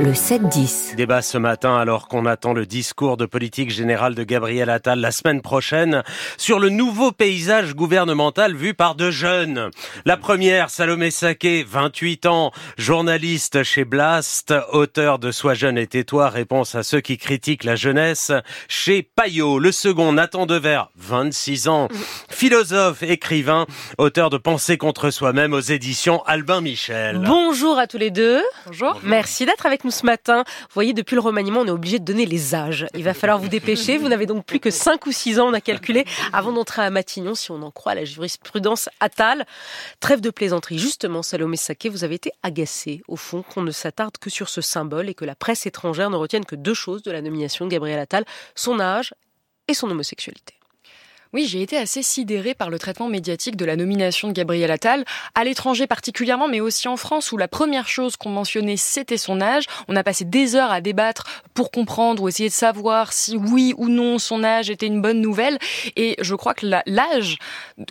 le 7-10. Débat ce matin alors qu'on attend le discours de politique générale de Gabriel Attal la semaine prochaine sur le nouveau paysage gouvernemental vu par deux jeunes. La première, Salomé Saké, 28 ans, journaliste chez Blast, auteur de Sois jeune et tais-toi, réponse à ceux qui critiquent la jeunesse, chez Payot. Le second, Nathan Dever, 26 ans, philosophe, écrivain, auteur de Penser contre soi-même aux éditions Albin Michel. Bonjour à tous les deux. Bonjour. Merci d'être avec nous ce matin. Vous voyez, depuis le remaniement, on est obligé de donner les âges. Il va falloir vous dépêcher. Vous n'avez donc plus que 5 ou 6 ans, on a calculé, avant d'entrer à Matignon, si on en croit la jurisprudence Attal. Trêve de plaisanterie. Justement, Salomé Saké, vous avez été agacé, au fond, qu'on ne s'attarde que sur ce symbole et que la presse étrangère ne retienne que deux choses de la nomination de Gabriel Attal, son âge et son homosexualité. Oui, j'ai été assez sidérée par le traitement médiatique de la nomination de Gabriel Attal, à l'étranger particulièrement, mais aussi en France, où la première chose qu'on mentionnait, c'était son âge. On a passé des heures à débattre pour comprendre ou essayer de savoir si oui ou non son âge était une bonne nouvelle. Et je crois que l'âge,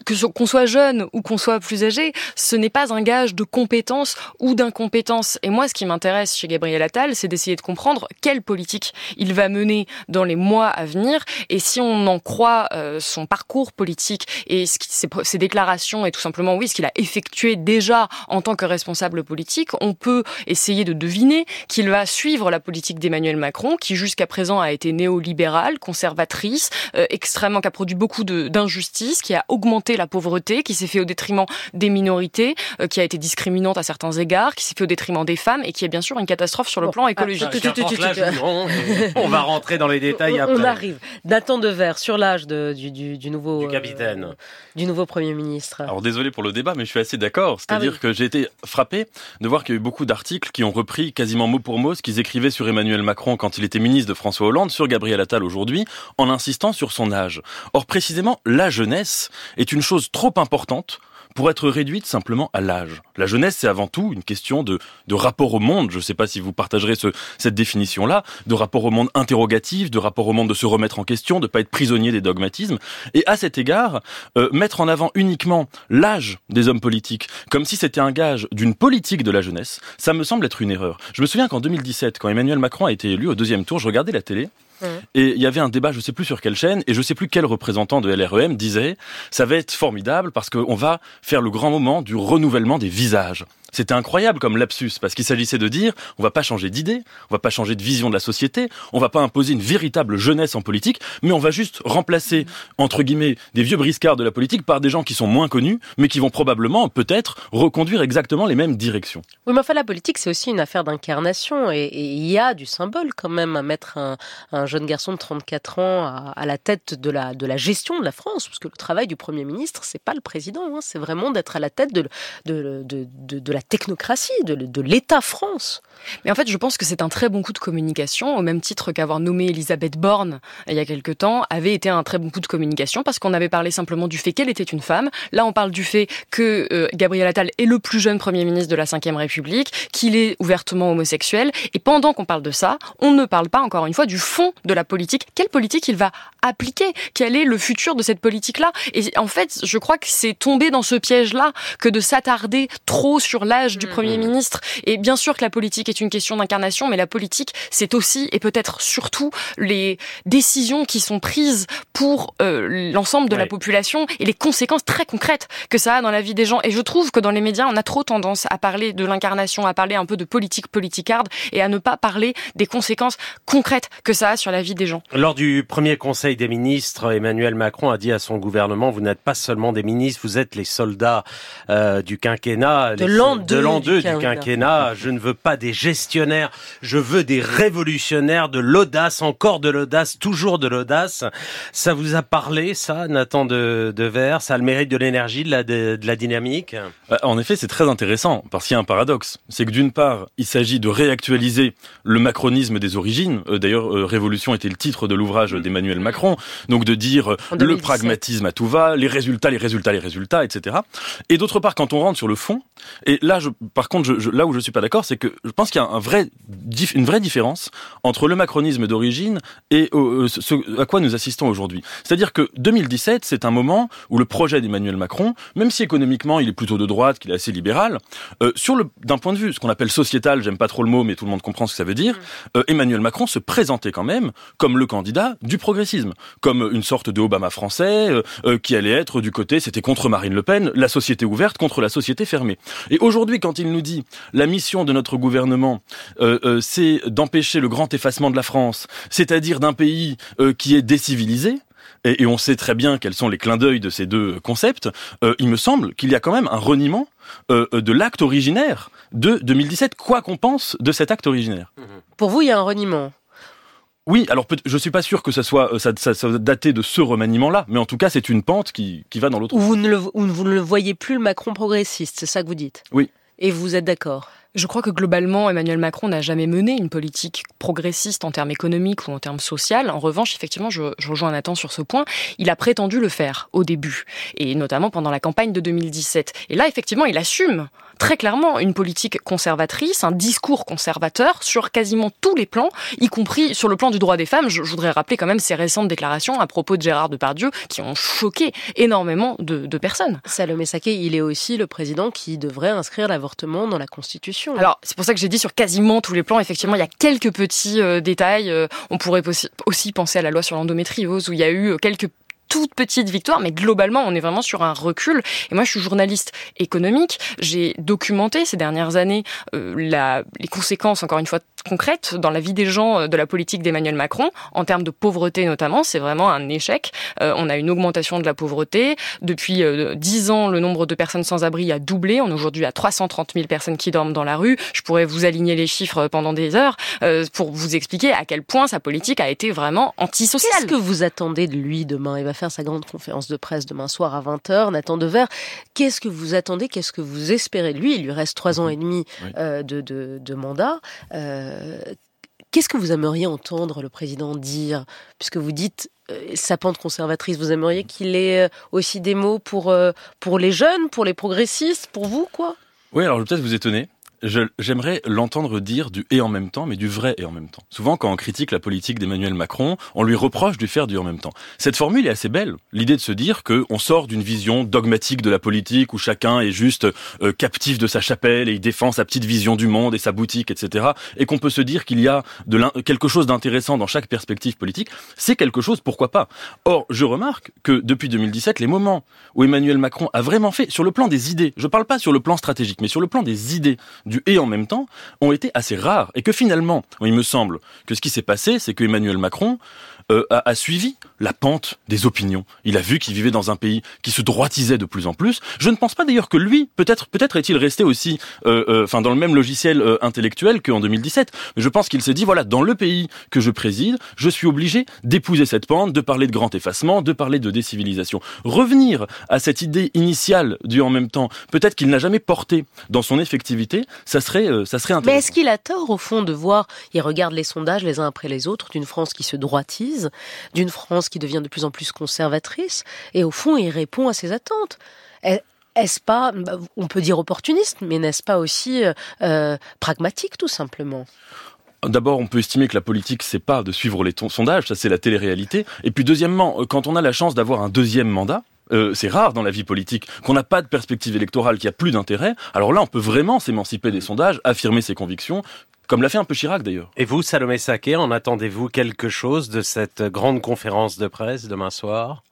que qu'on soit jeune ou qu'on soit plus âgé, ce n'est pas un gage de compétence ou d'incompétence. Et moi, ce qui m'intéresse chez Gabriel Attal, c'est d'essayer de comprendre quelle politique il va mener dans les mois à venir. Et si on en croit euh, son parcours politique et ses, déclarations et tout simplement, oui, ce qu'il a effectué déjà en tant que responsable politique, on peut essayer de deviner qu'il va suivre la politique d'Emmanuel Macron, qui jusqu'à présent a été néolibérale, conservatrice, euh, extrêmement, qui a produit beaucoup d'injustices, qui a augmenté la pauvreté, qui s'est fait au détriment des minorités, euh, qui a été discriminante à certains égards, qui s'est fait au détriment des femmes et qui est bien sûr une catastrophe sur le plan écologique. on va rentrer dans les détails après. On arrive. Datant de verre sur l'âge du du nouveau du capitaine, euh, du nouveau premier ministre. Alors désolé pour le débat, mais je suis assez d'accord. C'est-à-dire ah que j'ai été frappé de voir qu'il y a eu beaucoup d'articles qui ont repris quasiment mot pour mot ce qu'ils écrivaient sur Emmanuel Macron quand il était ministre de François Hollande, sur Gabriel Attal aujourd'hui, en insistant sur son âge. Or précisément, la jeunesse est une chose trop importante pour être réduite simplement à l'âge. La jeunesse, c'est avant tout une question de, de rapport au monde. Je ne sais pas si vous partagerez ce, cette définition-là, de rapport au monde interrogatif, de rapport au monde de se remettre en question, de pas être prisonnier des dogmatismes. Et à cet égard, euh, mettre en avant uniquement l'âge des hommes politiques, comme si c'était un gage d'une politique de la jeunesse, ça me semble être une erreur. Je me souviens qu'en 2017, quand Emmanuel Macron a été élu au deuxième tour, je regardais la télé et il y avait un débat, je sais plus sur quelle chaîne, et je sais plus quel représentant de LREM disait, ça va être formidable parce qu'on va faire le grand moment du renouvellement des visages. C'était incroyable comme lapsus, parce qu'il s'agissait de dire, on va pas changer d'idée, on va pas changer de vision de la société, on va pas imposer une véritable jeunesse en politique, mais on va juste remplacer, entre guillemets, des vieux briscards de la politique par des gens qui sont moins connus, mais qui vont probablement, peut-être, reconduire exactement les mêmes directions. Oui, mais enfin, la politique, c'est aussi une affaire d'incarnation, et il y a du symbole quand même à mettre un, un jeune garçon de 34 ans à, la tête de la, de la gestion de la France, parce que le travail du Premier ministre, c'est pas le président, hein, c'est vraiment d'être à la tête de, de, de la technocratie, de, de l'État France. Mais en fait, je pense que c'est un très bon coup de communication, au même titre qu'avoir nommé Elisabeth Borne il y a quelque temps avait été un très bon coup de communication parce qu'on avait parlé simplement du fait qu'elle était une femme. Là, on parle du fait que euh, Gabriel Attal est le plus jeune Premier ministre de la Ve République, qu'il est ouvertement homosexuel. Et pendant qu'on parle de ça, on ne parle pas encore une fois du fond de la politique. Quelle politique il va appliquer? Quel est le futur de cette politique-là? Et en fait, je crois que c'est tomber dans ce piège-là que de s'attarder trop sur l'âge du mmh. Premier ministre. Et bien sûr que la politique est une question d'incarnation, mais la politique, c'est aussi et peut-être surtout les décisions qui sont prises pour euh, l'ensemble de la population et les conséquences très concrètes que ça a dans la vie des gens. Et je trouve que dans les médias, on a trop tendance à parler de l'incarnation, à parler un peu de politique politicarde et à ne pas parler des conséquences concrètes que ça a sur la vie des gens. Lors du premier conseil des ministres, Emmanuel Macron a dit à son gouvernement, vous n'êtes pas seulement des ministres, vous êtes les soldats euh, du quinquennat, de l'an 2 du, du quinquennat. Je ne veux pas des gestionnaires, je veux des révolutionnaires, de l'audace, encore de l'audace, toujours de l'audace. Ça vous a parlé, ça, Nathan de, de Vers Ça a le mérite de l'énergie, de la, de, la dynamique? Bah, En effet, c'est très intéressant, parce qu'il y a un paradoxe. C'est que d'une part, il s'agit de réactualiser le macronisme des origines. Euh, d'ailleurs, euh, Révolution était le titre de l'ouvrage d'Emmanuel Macron. Donc de dire euh, le pragmatisme à tout va, les résultats, les résultats, les résultats, etc. Et d'autre part, quand on rentre sur le fond, Et là, je, par contre, je, là où je suis pas d'accord, c'est que je pense qu'il y a un vrai, une vraie différence entre le macronisme d'origine et euh, ce à quoi nous assistons aujourd'hui. C'est-à-dire que 2017, c'est un moment où le projet d'Emmanuel Macron, même si économiquement il est plutôt de droite, qu'il est assez libéral, euh, sur le d'un point de vue, ce qu'on appelle sociétal, j'aime pas trop le mot, mais tout le monde comprend ce que ça veut dire. Mm. Euh, Emmanuel Macron se présentait quand même comme le candidat du progressisme, comme une sorte de Obama français euh, qui allait être du côté, c'était contre Marine Le Pen, la société ouverte contre la société fermée. Et aujourd'hui, quand il nous dit la mission de notre gouvernement, c'est d'empêcher le grand effacement de la France, c'est-à-dire d'un pays qui est décivilisé, et, on sait très bien quels sont les clins d'œil de ces deux concepts, euh, il me semble qu'il y a quand même un reniement euh, euh, de l'acte originaire de 2017, quoi qu'on pense de cet acte originaire. Pour vous, il y a un reniement? Oui, alors je suis pas sûr que ça soit ça, ça, daté de ce remaniement-là, mais en tout cas c'est une pente qui, qui va dans l'autre. Vous ne le, vous ne le voyez plus le Macron progressiste, c'est ça que vous dites? Oui. Et vous êtes d'accord? Je crois que globalement, Emmanuel Macron n'a jamais mené une politique progressiste en termes économiques ou en termes sociaux. En revanche, effectivement, je, je, rejoins Nathan sur ce point. Il a prétendu le faire au début, et notamment pendant la campagne de 2017. Et là, effectivement, il assume très clairement une politique conservatrice, un discours conservateur sur quasiment tous les plans, y compris sur le plan du droit des femmes. Je, voudrais rappeler quand même ses récentes déclarations à propos de Gérard Depardieu qui ont choqué énormément de, de personnes. Salomé Saké, il est aussi le président qui devrait inscrire l'avortement dans la Constitution. Alors, c'est pour ça que j'ai dit sur quasiment tous les plans, effectivement, il y a quelques petits euh, détails. Euh, on pourrait aussi penser à la loi sur l'endométriose où il y a eu euh, quelques toute petite victoire, mais globalement, on est vraiment sur un recul. Et moi, je suis journaliste économique. J'ai documenté ces dernières années euh, la, les conséquences, encore une fois, concrètes dans la vie des gens euh, de la politique d'Emmanuel Macron, en termes de pauvreté notamment. C'est vraiment un échec. Euh, on a une augmentation de la pauvreté. Depuis dix ans, le nombre de personnes sans abri a doublé. On est aujourd'hui à 330 000 personnes qui dorment dans la rue. Je pourrais vous aligner les chiffres pendant des heures pour vous expliquer à quel point sa politique a été vraiment antisociale. Qu'est-ce que vous attendez de lui demain? Il va faire sa grande conférence de presse demain soir à 20h. Nathan Dever, qu'est-ce que vous attendez? Qu'est-ce que vous espérez de lui? Il lui reste trois ans et demi euh, de, de, mandat. Euh, qu'est-ce que vous aimeriez entendre le président dire? Puisque vous dites euh, sa pente conservatrice, vous aimeriez qu'il ait aussi des mots pour, pour les jeunes, pour les progressistes, pour vous, quoi? Oui, alors je vais peut-être vous étonner j'aimerais l'entendre dire du et en même temps, mais du vrai et en même temps. Souvent, quand on critique la politique d'Emmanuel Macron, on lui reproche de faire du en même temps. Cette formule est assez belle. L'idée de se dire qu'on sort d'une vision dogmatique de la politique où chacun est juste euh, captif de sa chapelle et il défend sa petite vision du monde et sa boutique, etc. Et qu'on peut se dire qu'il y a de quelque chose d'intéressant dans chaque perspective politique. C'est quelque chose, pourquoi pas. Or, je remarque que depuis 2017, les moments où Emmanuel Macron a vraiment fait, sur le plan des idées, je parle pas sur le plan stratégique, mais sur le plan des idées, du et en même temps ont été assez rares. Et que finalement, il me semble que ce qui s'est passé, c'est que Emmanuel Macron euh, a, suivi la pente des opinions. Il a vu qu'il vivait dans un pays qui se droitisait de plus en plus. Je ne pense pas d'ailleurs que lui, peut-être, peut-être est-il resté aussi, euh, euh, enfin dans le même logiciel intellectuel qu'en 2017. Mais je pense qu'il s'est dit voilà, dans le pays que je préside, je suis obligé d'épouser cette pente, de parler de grand effacement, de parler de décivilisation. Revenir à cette idée initiale du en même temps, peut-être qu'il n'a jamais porté dans son effectivité, ça serait, ça serait intéressant. Mais est-ce qu'il a tort au fond de voir, il regarde les sondages les uns après les autres d'une France qui se droitise d'une France qui devient de plus en plus conservatrice, et au fond, il répond à ses attentes. Est-ce pas, on peut dire opportuniste, mais n'est-ce pas aussi euh, euh, pragmatique tout simplement? D'abord, on peut estimer que la politique, c'est pas de suivre les sondages, ça c'est la télé-réalité. Et puis deuxièmement, euh, quand on a la chance d'avoir un deuxième mandat, c'est rare dans la vie politique qu'on n'a pas de perspective électorale, qu'il n'y a plus d'intérêt. Alors là, on peut vraiment s'émanciper des sondages, affirmer ses convictions, comme l'a fait un peu Chirac d'ailleurs. Et vous, Salomé Saké, en attendez-vous quelque chose de cette grande conférence de presse demain soir?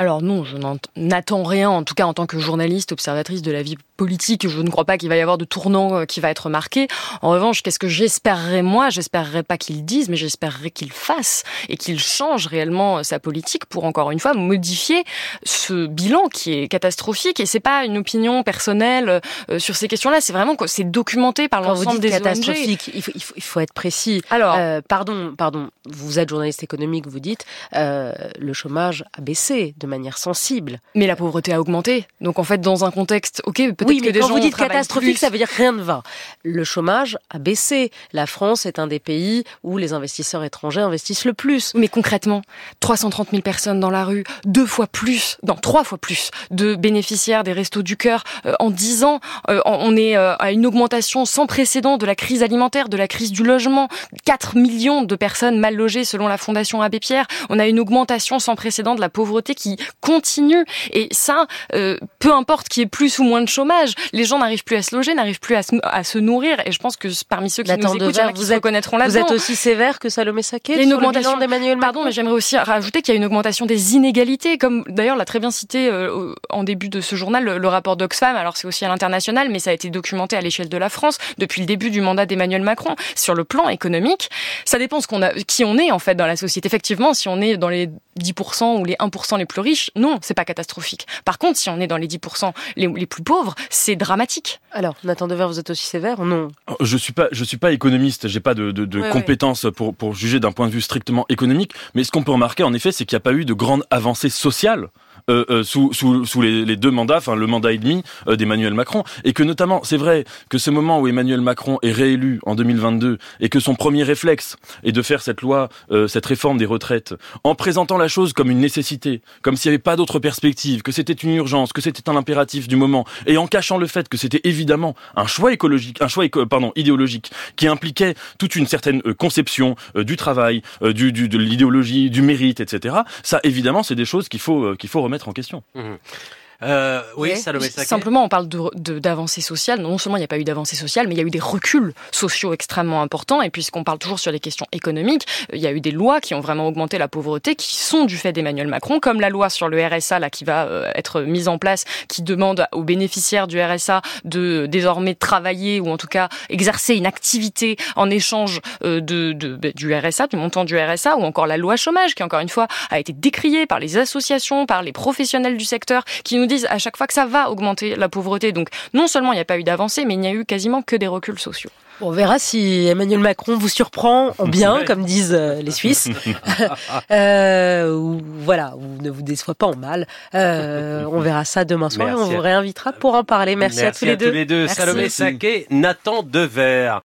Alors non, je n'attends rien, en tout cas en tant que journaliste, observatrice de la vie politique, je ne crois pas qu'il va y avoir de tournant euh, qui va être marqué. En revanche, qu'est-ce que j'espérerais moi? J'espérerais pas qu'il dise, mais j'espérerais qu'il fasse et qu'il change réellement euh, sa politique pour encore une fois modifier ce bilan qui est catastrophique. Et c'est pas une opinion personnelle euh, sur ces questions-là, c'est vraiment que c'est documenté par l'ensemble des catastrophique, Il faut, il, faut, il faut, être précis. Alors, pardon, pardon, vous êtes journaliste économique, vous dites le chômage a baissé de manière sensible. Mais la pauvreté a augmenté. Donc en fait, dans un contexte, ok, peut-être oui, que mais des quand gens vous dites catastrophique, plus. ça veut dire que rien ne va. Le chômage a baissé. La France est un des pays où les investisseurs étrangers investissent le plus. Mais concrètement, 330 000 personnes dans la rue, deux fois plus, non, trois fois plus de bénéficiaires des restos du cœur euh, en dix ans. Euh, on est euh, à une augmentation sans précédent de la crise alimentaire, de la crise du logement. 4 millions de personnes mal logées selon la Fondation Abbé Pierre. On a une augmentation sans précédent de la pauvreté qui continue. Et ça, euh, peu importe qu'il y ait plus ou moins de chômage, les gens n'arrivent plus à se loger, n'arrivent plus à se, à se nourrir. Et je pense que parmi ceux qui nous écoutent, il y en a Devers, qui vous se êtes- reconnaîtront Vous là-dedans. êtes aussi sévère que Salomé Saké Il y a une augmentation- d'Emmanuel Macron Pardon, mais j'aimerais aussi rajouter qu'il y a une augmentation des inégalités, comme d'ailleurs l'a très bien cité euh, en début de ce journal le, le rapport d'Oxfam. Alors c'est aussi à l'international, mais ça a été documenté à l'échelle de la France depuis le début du mandat d'Emmanuel Macron. Sur le plan économique, ça dépend ce qu'on a, qui on est en fait dans la société. Effectivement, si on est dans les 10% ou les 1% les plus riches, non, c'est pas catastrophique. Par contre, si on est dans les 10% les, les plus pauvres, c'est dramatique. Alors, Nathan Devers, vous êtes aussi sévère Non? Je suis pas, je suis pas économiste. J'ai pas de, de, de Ouais, ouais. compétences pour pour juger d'un point de vue strictement économique. Mais ce qu'on peut remarquer, en effet, c'est qu'il n'y a pas eu de grande avancée sociale. Euh, euh, sous, sous, sous les, deux mandats, enfin le mandat et demi euh, d'Emmanuel Macron, et que notamment, c'est vrai que ce moment où Emmanuel Macron est réélu en 2022 et que son premier réflexe est de faire cette loi, cette réforme des retraites, en présentant la chose comme une nécessité, comme s'il n'y avait pas d'autre perspective, que c'était une urgence, que c'était un impératif du moment, et en cachant le fait que c'était évidemment un choix écologique, un choix pardon idéologique qui impliquait toute une certaine conception du travail, du, du de l'idéologie, du mérite, etc. Ça, évidemment, c'est des choses qu'il faut qu'il faut remettre en question. Euh, oui, Ouais. Salomé Saké. Simplement, on parle d'avancée sociale. Non seulement il n'y a pas eu d'avancée sociale, mais il y a eu des reculs sociaux extrêmement importants. Et puisqu'on parle toujours sur les questions économiques, euh, il y a eu des lois qui ont vraiment augmenté la pauvreté, qui sont du fait d'Emmanuel Macron, comme la loi sur le RSA là qui va euh, être mise en place, qui demande aux bénéficiaires du RSA de désormais travailler ou en tout cas exercer une activité en échange euh, de, de- bah, du RSA, du montant du RSA, ou encore la loi chômage qui encore une fois a été décriée par les associations, par les professionnels du secteur, qui nous disent à chaque fois que ça va augmenter la pauvreté. Donc non seulement il n'y a pas eu d'avancée, mais il n'y a eu quasiment que des reculs sociaux. On verra si Emmanuel Macron vous surprend en bien, comme disent euh, les Suisses. euh, ou voilà, ou ne vous déçoit pas en mal. Euh, on verra ça demain soir et on vous réinvitera pour en parler. Merci, à tous les deux. Merci Merci. Salomé Saké, Nathan Devers.